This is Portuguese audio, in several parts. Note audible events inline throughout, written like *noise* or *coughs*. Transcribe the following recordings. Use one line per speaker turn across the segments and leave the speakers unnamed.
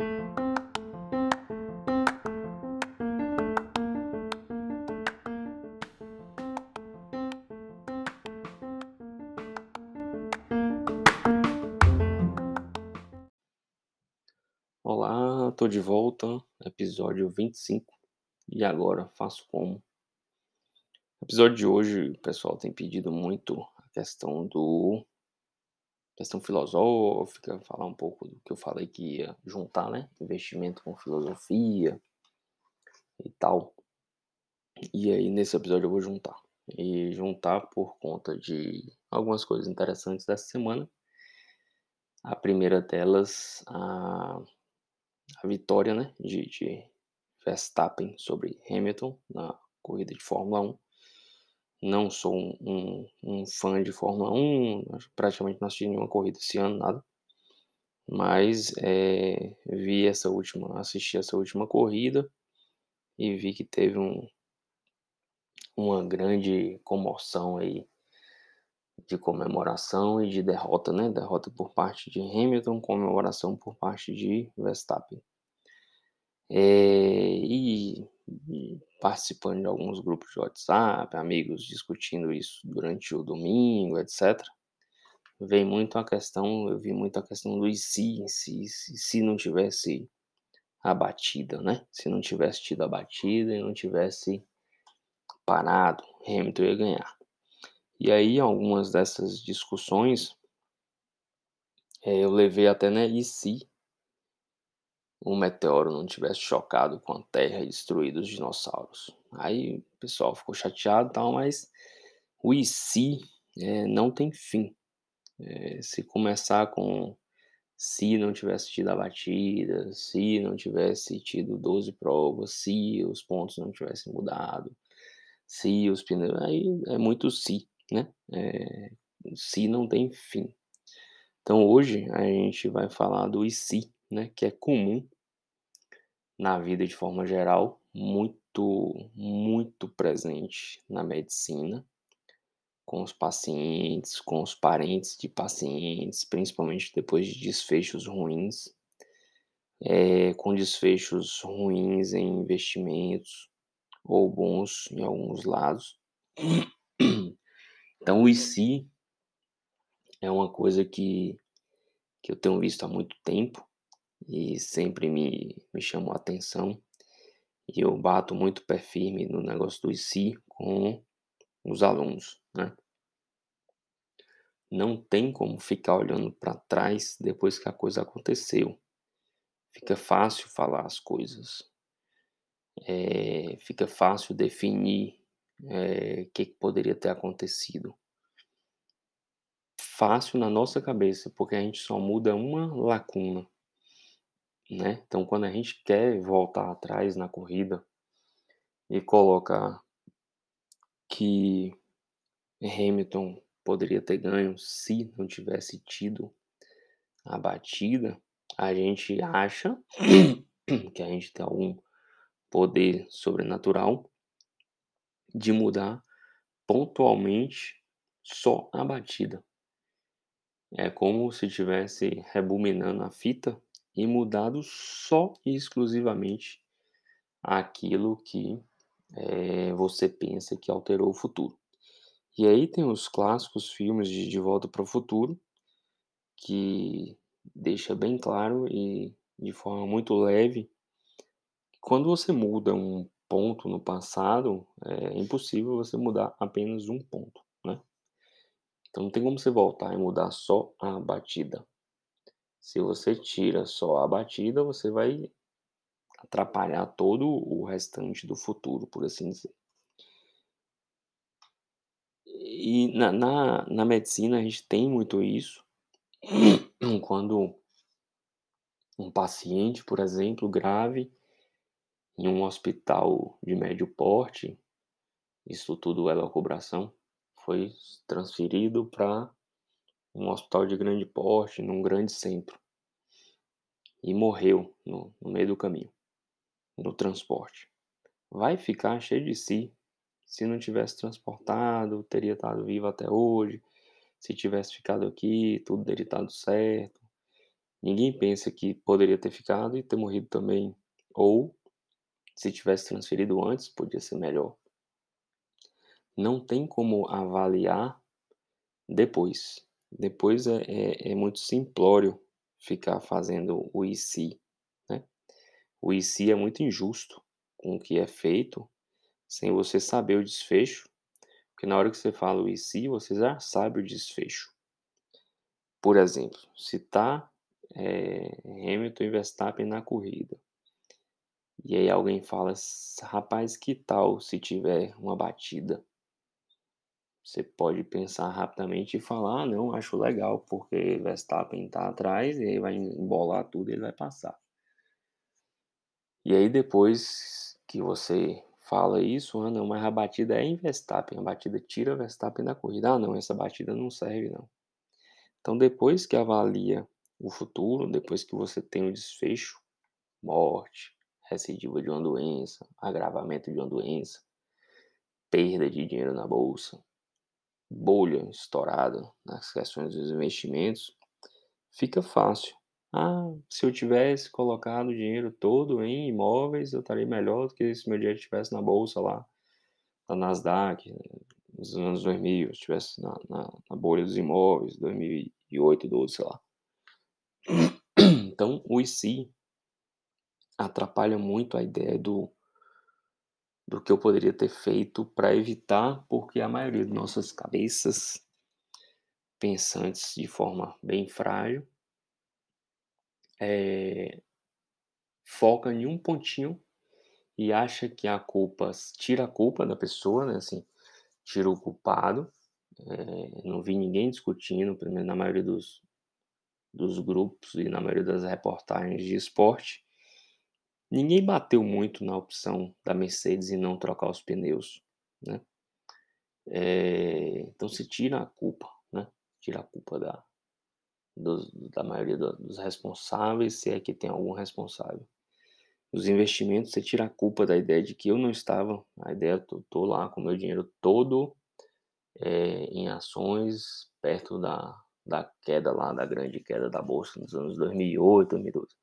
Olá, tô de volta, episódio 25. E agora faço como? Episódio de hoje, o pessoal tem pedido muito a questão do questão filosófica, falar um pouco do que eu falei que ia juntar, né? Investimento com filosofia e tal. E aí nesse episódio eu vou juntar. E juntar por conta de algumas coisas interessantes dessa semana. A primeira delas, a a vitória né, de, de Verstappen sobre Hamilton na corrida de Fórmula 1. Não sou um, um, um fã de Fórmula 1, praticamente não assisti nenhuma corrida esse ano, nada. Mas é, vi essa última, assisti essa última corrida e vi que teve um, uma grande comoção aí de comemoração e de derrota, né? Derrota por parte de Hamilton, comemoração por parte de Verstappen. É, e, participando de alguns grupos de WhatsApp, amigos discutindo isso durante o domingo, etc. Vem muito a questão, eu vi muito a questão do e se, se, se, se não tivesse a batida, né? Se não tivesse tido a batida e não tivesse parado, Hamilton ia ganhar. E aí, algumas dessas discussões é, eu levei até, né, e se um meteoro não tivesse chocado com a Terra e destruído os dinossauros? Aí o pessoal ficou chateado e tal, mas o se é, não tem fim. É, se começar com se não tivesse tido a batida, se não tivesse tido 12 provas, se os pontos não tivessem mudado, se os pneus. Aí é muito se né? É, se não tem fim. Então hoje a gente vai falar do se, né? Que é comum na vida de forma geral, muito, muito presente na medicina, com os pacientes, com os parentes de pacientes, principalmente depois de desfechos ruins, é, com desfechos ruins em investimentos ou bons em alguns lados. *clears throat* Então, o IC é uma coisa que, que eu tenho visto há muito tempo e sempre me, me chamou a atenção. E eu bato muito pé firme no negócio do IC com os alunos, né? Não tem como ficar olhando para trás depois que a coisa aconteceu. Fica fácil falar as coisas. É, fica fácil definir o é, que, que poderia ter acontecido. Fácil na nossa cabeça, porque a gente só muda uma lacuna, né? Então, quando a gente quer voltar atrás na corrida e colocar que Hamilton poderia ter ganho se não tivesse tido a batida, a gente acha *coughs* que a gente tem algum poder sobrenatural de mudar pontualmente só a batida. É como se tivesse rebominando a fita e mudado só e exclusivamente aquilo que é, você pensa que alterou o futuro. E aí tem os clássicos filmes de De Volta para o Futuro, que deixa bem claro e de forma muito leve quando você muda um ponto no passado, é impossível você mudar apenas um ponto, né? Então não tem como você voltar e mudar só a batida. Se você tira só a batida, você vai atrapalhar todo o restante do futuro, por assim dizer. E na, na, na medicina a gente tem muito isso. *clears throat* Quando um paciente, por exemplo, grave, em um hospital de médio porte, isso tudo é locubração, foi transferido para um hospital de grande porte, num grande centro. E morreu no, no meio do caminho, no transporte. Vai ficar cheio de si. Se não tivesse transportado, teria estado vivo até hoje. Se tivesse ficado aqui, tudo teria estado certo. Ninguém pensa que poderia ter ficado e ter morrido também, ou se tivesse transferido antes, podia ser melhor. Não tem como avaliar depois. Depois é, é, é muito simplório ficar fazendo o IC, né? O IC é muito injusto com o que é feito sem você saber o desfecho, porque na hora que você fala o IC, você já sabe o desfecho. Por exemplo, se tá é, Hamilton e Verstappen na corrida, e aí alguém fala, rapaz, que tal se tiver uma batida? Você pode pensar rapidamente e falar, ah, não, acho legal, porque Verstappen tá atrás e aí vai embolar tudo e ele vai passar. E aí depois que você fala isso, ah não, mas a batida é em Verstappen, a batida tira Verstappen da corrida. Ah não, essa batida não serve não. Então depois que avalia o futuro, depois que você tem o desfecho, morte, recidiva de uma doença, agravamento de uma doença, perda de dinheiro na bolsa, bolha estourada nas questões dos investimentos, fica fácil. Ah, se eu tivesse colocado o dinheiro todo em imóveis, eu estaria melhor do que se meu dinheiro estivesse na bolsa lá, na Nasdaq, nos anos 2000, estivesse na, na, na bolha dos imóveis, 2008, 12, sei lá. Então, o IC atrapalha muito a ideia do, do que eu poderia ter feito para evitar, porque a maioria de nossas cabeças pensantes de forma bem frágil é, foca em um pontinho e acha que a culpa tira a culpa da pessoa, né? Assim, tira o culpado. É, não vi ninguém discutindo, pelo menos na maioria dos, dos grupos e na maioria das reportagens de esporte, ninguém bateu muito na opção da Mercedes em não trocar os pneus, né? É, então se tira a culpa, né? Tira a culpa da, dos, da maioria do, dos responsáveis, se é que tem algum responsável. Os investimentos, você tira a culpa da ideia de que eu não estava, a ideia, eu tô, lá com meu dinheiro todo é, em ações perto da, da queda lá, da grande queda da bolsa nos anos 2008, 2012.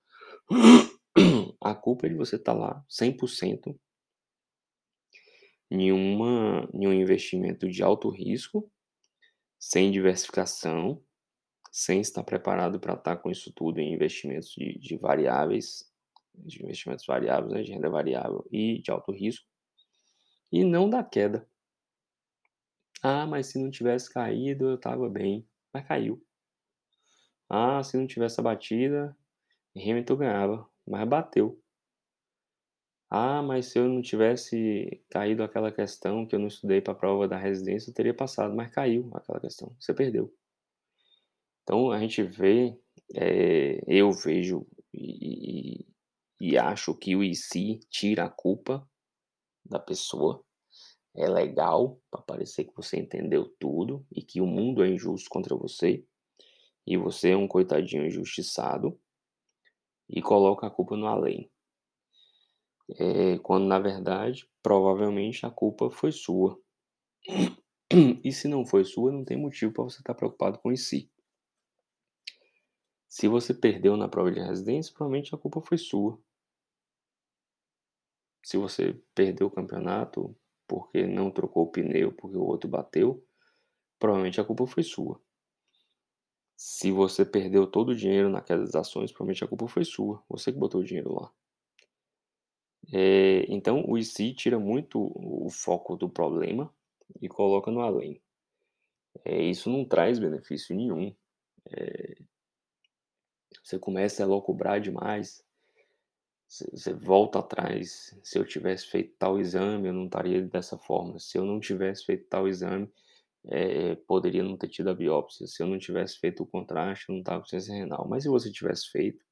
A culpa é de você estar tá lá 100% em, uma, em um investimento de alto risco, sem diversificação, sem estar preparado para estar com isso tudo em investimentos de, de variáveis, de investimentos variáveis, né, de renda variável e de alto risco, e não da queda. Ah, mas se não tivesse caído, eu estava bem. Mas caiu. Ah, se não tivesse a batida, Hamilton ganhava, mas bateu. Ah, mas se eu não tivesse caído aquela questão que eu não estudei para a prova da residência, eu teria passado, mas caiu aquela questão. Você perdeu. Então a gente vê, é, eu vejo e, e, acho que o IC tira a culpa da pessoa. É legal para parecer que você entendeu tudo e que o mundo é injusto contra você e você é um coitadinho injustiçado e coloca a culpa no além. É, quando na verdade, provavelmente a culpa foi sua. E se não foi sua, não tem motivo para você estar tá preocupado com isso. Se você perdeu na prova de residência, provavelmente a culpa foi sua. Se você perdeu o campeonato porque não trocou o pneu, porque o outro bateu, provavelmente a culpa foi sua. Se você perdeu todo o dinheiro naquelas ações, provavelmente a culpa foi sua. Você que botou o dinheiro lá. É, então, o IC tira muito o foco do problema e coloca no além. É, isso não traz benefício nenhum. É, você começa a locubrar demais, você volta atrás. Se eu tivesse feito tal exame, eu não estaria dessa forma. Se eu não tivesse feito tal exame, é, poderia não ter tido a biópsia. Se eu não tivesse feito o contraste, eu não estava com ciência renal. Mas se você tivesse feito,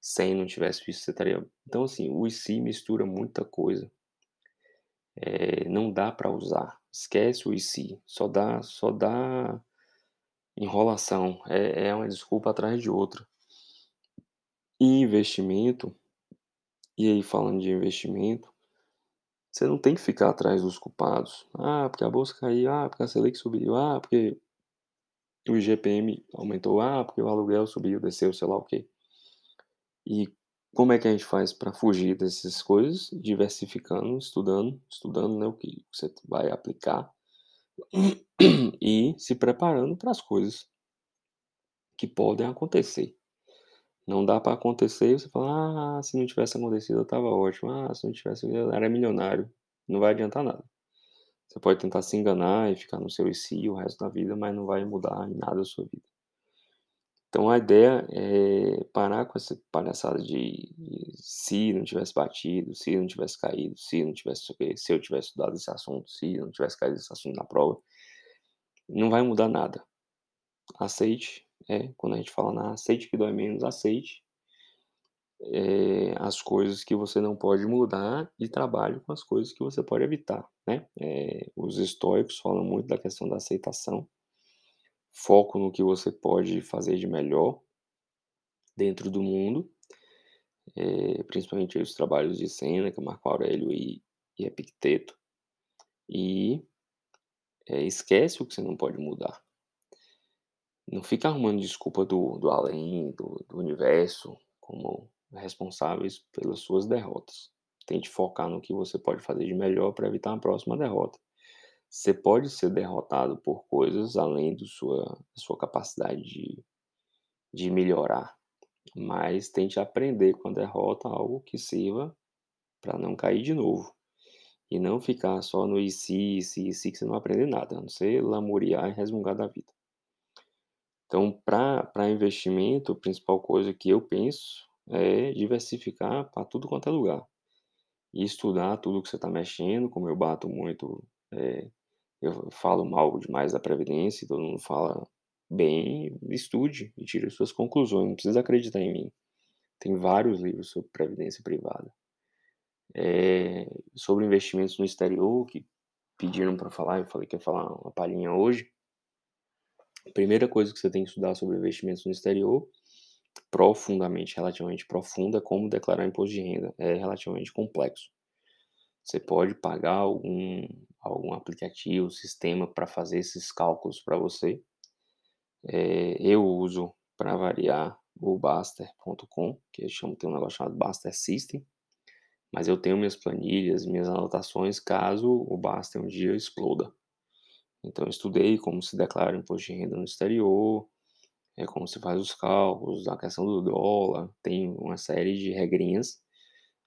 sem não tivesse visto, você estaria. Então, assim, o IC mistura muita coisa. É, não dá para usar. Esquece o IC. Só dá, só dá enrolação. É, é uma desculpa atrás de outra. E investimento, e aí falando de investimento, você não tem que ficar atrás dos culpados. Ah, porque a bolsa caiu, ah, porque a Selic subiu, ah, porque o IGPM aumentou, ah, porque o aluguel subiu, desceu, sei lá o quê. E como é que a gente faz para fugir dessas coisas? Diversificando, estudando, estudando, né, o que você vai aplicar e se preparando para as coisas que podem acontecer. Não dá para acontecer e você fala, ah, se não tivesse acontecido eu tava ótimo, ah, se não tivesse eu era milionário. Não vai adiantar nada. Você pode tentar se enganar e ficar no seu IC o resto da vida, mas não vai mudar em nada a sua vida. Então a ideia é parar com essa palhaçada de, de se não tivesse batido, se não tivesse caído, se não tivesse se eu tivesse estudado esse assunto, se não tivesse caído esse assunto na prova, não vai mudar nada. Aceite, é, quando a gente fala na aceite que dói menos, aceite é, as coisas que você não pode mudar e trabalhe com as coisas que você pode evitar, né? É, os estoicos falam muito da questão da aceitação, foco no que você pode fazer de melhor dentro do mundo, é, principalmente os trabalhos de Sêneca, Marco Aurélio e, e Epicteto, e esquece o que você não pode mudar. Não fica arrumando desculpa do, do além, do, do universo, como responsáveis pelas suas derrotas. Tente focar no que você pode fazer de melhor para evitar a próxima derrota. Você pode ser derrotado por coisas além da sua, sua capacidade de, de melhorar, mas tente aprender com a derrota algo que sirva para não cair de novo. E não ficar só no e se, se, se, que você não aprende nada, a não ser lamuriar e resmungar da vida. Então, para investimento, a principal coisa que eu penso é diversificar para tudo quanto é lugar. E estudar tudo que você está mexendo, como eu bato muito, é, eu falo mal demais da Previdência, todo mundo fala bem, estude e tire suas conclusões, não precisa acreditar em mim. Tem vários livros sobre Previdência Privada. É, sobre investimentos no exterior, que pediram para falar, eu falei que ia falar uma palhinha hoje. Primeira coisa que você tem que estudar sobre investimentos no exterior profundamente, relativamente profunda, como declarar imposto de renda. É relativamente complexo. Você pode pagar algum, algum aplicativo, sistema para fazer esses cálculos para você. É, eu uso, para variar, o Baster.com, que eu chamo, tem um negócio chamado Baster System, mas eu tenho minhas planilhas, minhas anotações, caso o Baster um dia exploda. Então, eu estudei como se declara imposto de renda no exterior, é como se faz os cálculos, a questão do dólar, tem uma série de regrinhas.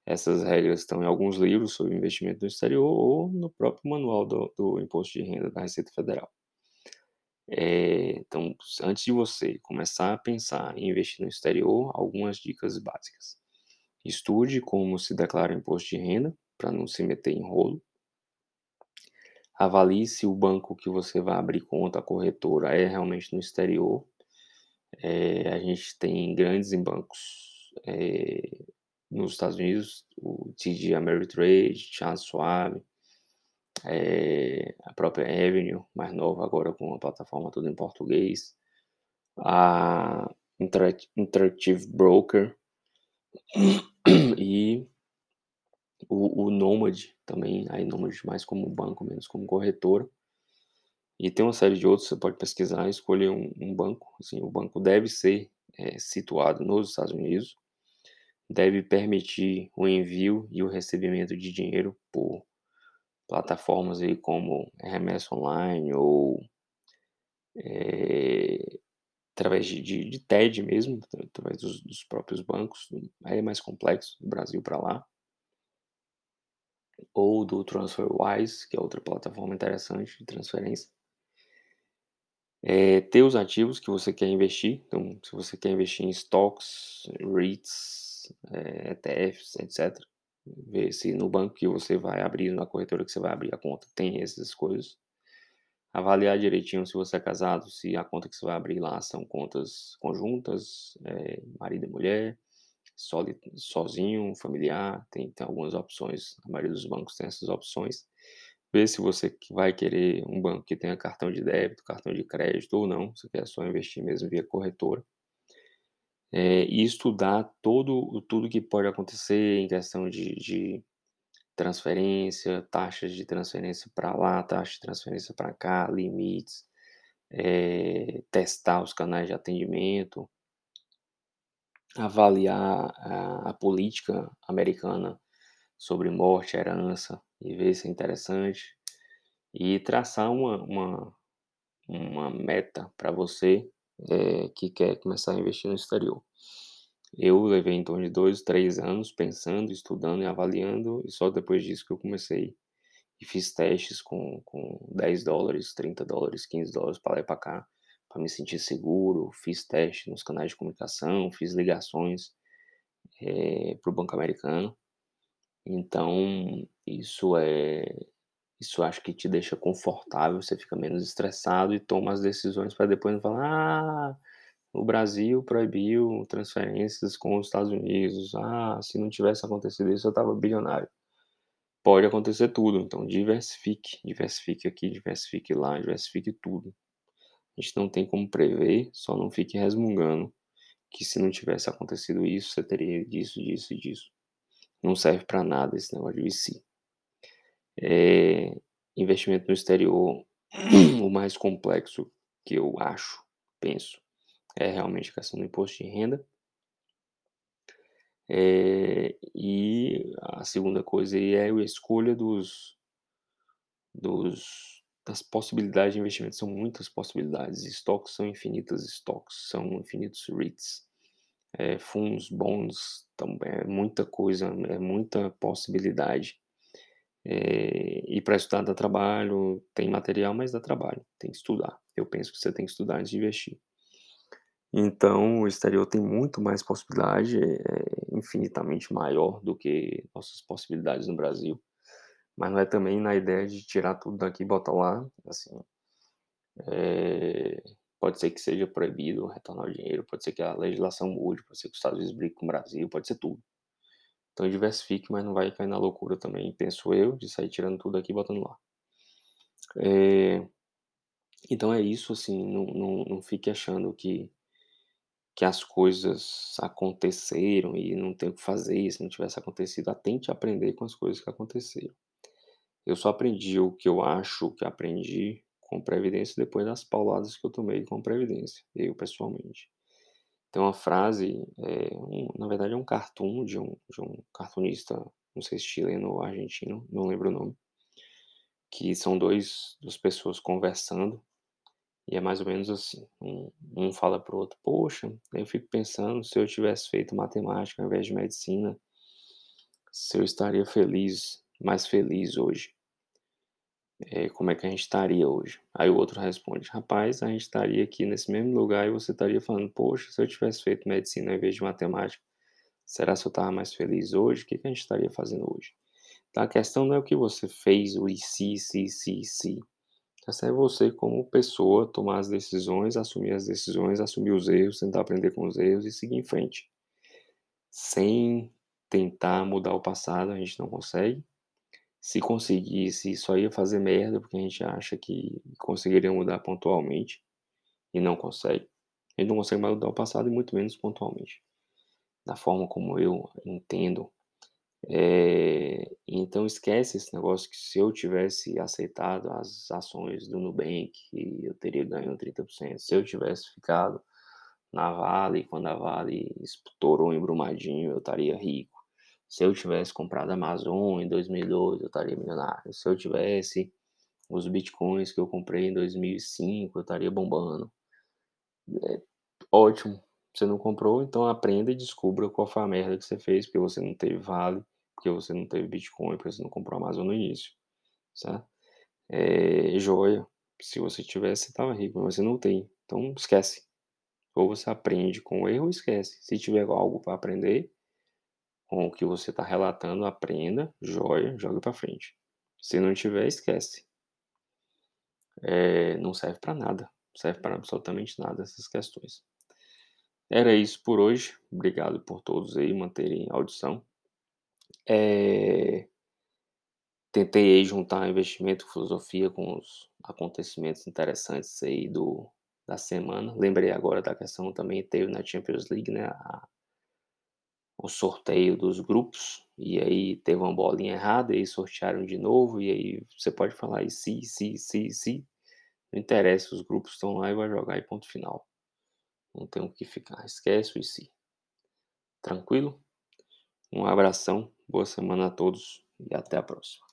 Essas regras estão em alguns livros sobre investimento no exterior ou no próprio manual do, do Imposto de Renda da Receita Federal. É, então, antes de você começar a pensar em investir no exterior, algumas dicas básicas. Estude como se declara imposto de renda, para não se meter em rolo. Avalie se o banco que você vai abrir conta, a corretora, é realmente no exterior. É, a gente tem grandes em bancos é, nos Estados Unidos, o TD Ameritrade, Charles Schwab, é, a própria Avenue, mais nova agora com a plataforma toda em português, a Interactive Broker e o, o Nomad também, aí Nomad mais como banco, menos como corretora. E tem uma série de outros, você pode pesquisar e escolher um, um banco. Assim, o banco deve ser é, situado nos Estados Unidos, deve permitir o envio e o recebimento de dinheiro por plataformas aí como remessa online ou é, através de, de, de, TED mesmo, através dos, dos, próprios bancos, aí é mais complexo, do Brasil para lá, ou do TransferWise, que é outra plataforma interessante de transferência. É, ter os ativos que você quer investir. Então, se você quer investir em stocks, REITs, é, ETFs, etc. Ver se no banco que você vai abrir, na corretora que você vai abrir a conta, tem essas coisas. Avaliar direitinho se você é casado, se a conta que você vai abrir lá são contas conjuntas, é, marido e mulher, sozinho, familiar, tem, tem algumas opções. A maioria dos bancos tem essas opções ver se você vai querer um banco que tenha cartão de débito, cartão de crédito ou não, você quer só investir mesmo via corretora. É, e estudar todo, tudo que pode acontecer em questão de, de transferência, taxas de transferência para lá, taxa de transferência para cá, limites, eh, testar os canais de atendimento, avaliar a a política americana sobre morte, herança, e ver se é interessante, e traçar uma uma uma meta para você, eh, que quer começar a investir no exterior. Eu levei em torno de 2, 3 anos pensando, estudando e avaliando, e só depois disso que eu comecei. E fiz testes com com $10, $30, $15 para lá e para cá, para me sentir seguro, fiz teste nos canais de comunicação, fiz ligações, eh, para o banco americano. Então, isso é isso acho que te deixa confortável, você fica menos estressado e toma as decisões para depois não falar: "Ah, o Brasil proibiu transferências com os Estados Unidos. Ah, se não tivesse acontecido isso eu estava bilionário". Pode acontecer tudo, então diversifique, diversifique aqui, diversifique lá, diversifique tudo. A gente não tem como prever, só não fique resmungando que se não tivesse acontecido isso, você teria disso, disso e disso. Não serve para nada esse negócio de VC. Eh, investimento no exterior, *clears throat* o mais complexo que eu acho, penso, é realmente a questão do imposto de renda. Eh, e a segunda coisa aí é a escolha dos dos das possibilidades de investimento, são muitas possibilidades, estoques são infinitas estoques, são infinitos REITs, eh, fundos, bonds, então é muita coisa, é muita possibilidade. Eh, e para estudar dá trabalho, tem material, mas dá trabalho, tem que estudar. Eu penso que você tem que estudar antes de investir. Então, o exterior tem muito mais possibilidade, é infinitamente maior do que nossas possibilidades no Brasil, mas não é também na ideia de tirar tudo daqui e botar lá, assim, eh, pode ser que seja proibido retornar o dinheiro, pode ser que a legislação mude, pode ser que os Estados Unidos brigue com o Brasil, pode ser tudo. Então diversifique, mas não vai cair na loucura também, penso eu, de sair tirando tudo aqui e botando lá. Eh, então é isso, assim, não não não fique achando que que as coisas aconteceram e não tem o que fazer, se não tivesse acontecido, tente aprender com as coisas que aconteceram. Eu só aprendi o que eu acho que aprendi com previdência depois das pauladas que eu tomei com previdência, eu pessoalmente. Tem uma frase, eh, um na verdade é um cartoon de um de um cartunista, não sei se chileno ou argentino, não lembro o nome, que são 2 2 pessoas conversando, e é mais ou menos assim, um um fala para o outro: "Poxa, eu fico pensando se eu tivesse feito matemática ao invés de medicina, se eu estaria feliz mais feliz hoje". Eh, como é que a gente estaria hoje? Aí o outro responde: "Rapaz, a gente estaria aqui nesse mesmo lugar e você estaria falando: 'Poxa, se eu tivesse feito medicina ao invés de matemática, será se eu estava mais feliz hoje? O que que a gente estaria fazendo hoje?'". Então a questão não é o que você fez, o "e se, se, se, se", essa é você como pessoa tomar as decisões, assumir as decisões, assumir os erros, tentar aprender com os erros e seguir em frente. Sem tentar mudar o passado, a gente não consegue. Se conseguisse, só ia fazer merda, porque a gente acha que conseguiria mudar pontualmente, e não consegue. A gente não consegue mais mudar o passado e muito menos pontualmente. Da forma como eu entendo, eh, então esquece esse negócio que se eu tivesse aceitado as ações do Nubank, eu teria ganho 30%, se eu tivesse ficado na Vale, quando a Vale estourou em Brumadinho, eu estaria rico. Se eu tivesse comprado a Amazon em 2002, eu estaria milionário. Se eu tivesse os bitcoins que eu comprei em 2005, eu estaria bombando. É, ótimo, você não comprou, então aprenda e descubra qual foi a merda que você fez, porque você não teve Vale, porque você não teve bitcoin, porque você não comprou a Amazon no início, certo? Eh, joia, se você tivesse, você estava rico, mas você não tem, então esquece. Ou você aprende com o erro ou esquece. Se tiver algo para aprender com o que você está relatando, aprenda, joia, joga para frente. Se não tiver, esquece. Eh, não serve para nada, serve para absolutamente nada essas questões. Era isso por hoje, obrigado por todos aí manterem a audição. Eh tentei juntar investimento, filosofia com os acontecimentos interessantes aí do da semana. Lembrei agora da questão também teve na Champions League, né, a o sorteio dos grupos, e aí teve uma bolinha errada, e aí sortearam de novo, e aí você pode falar: "E se, se, se, se", Não interessa, os grupos estão lá e vai jogar e ponto final. Não tem o que ficar. Esquece o e se. Tranquilo? Um abração, boa semana a todos e até a próxima.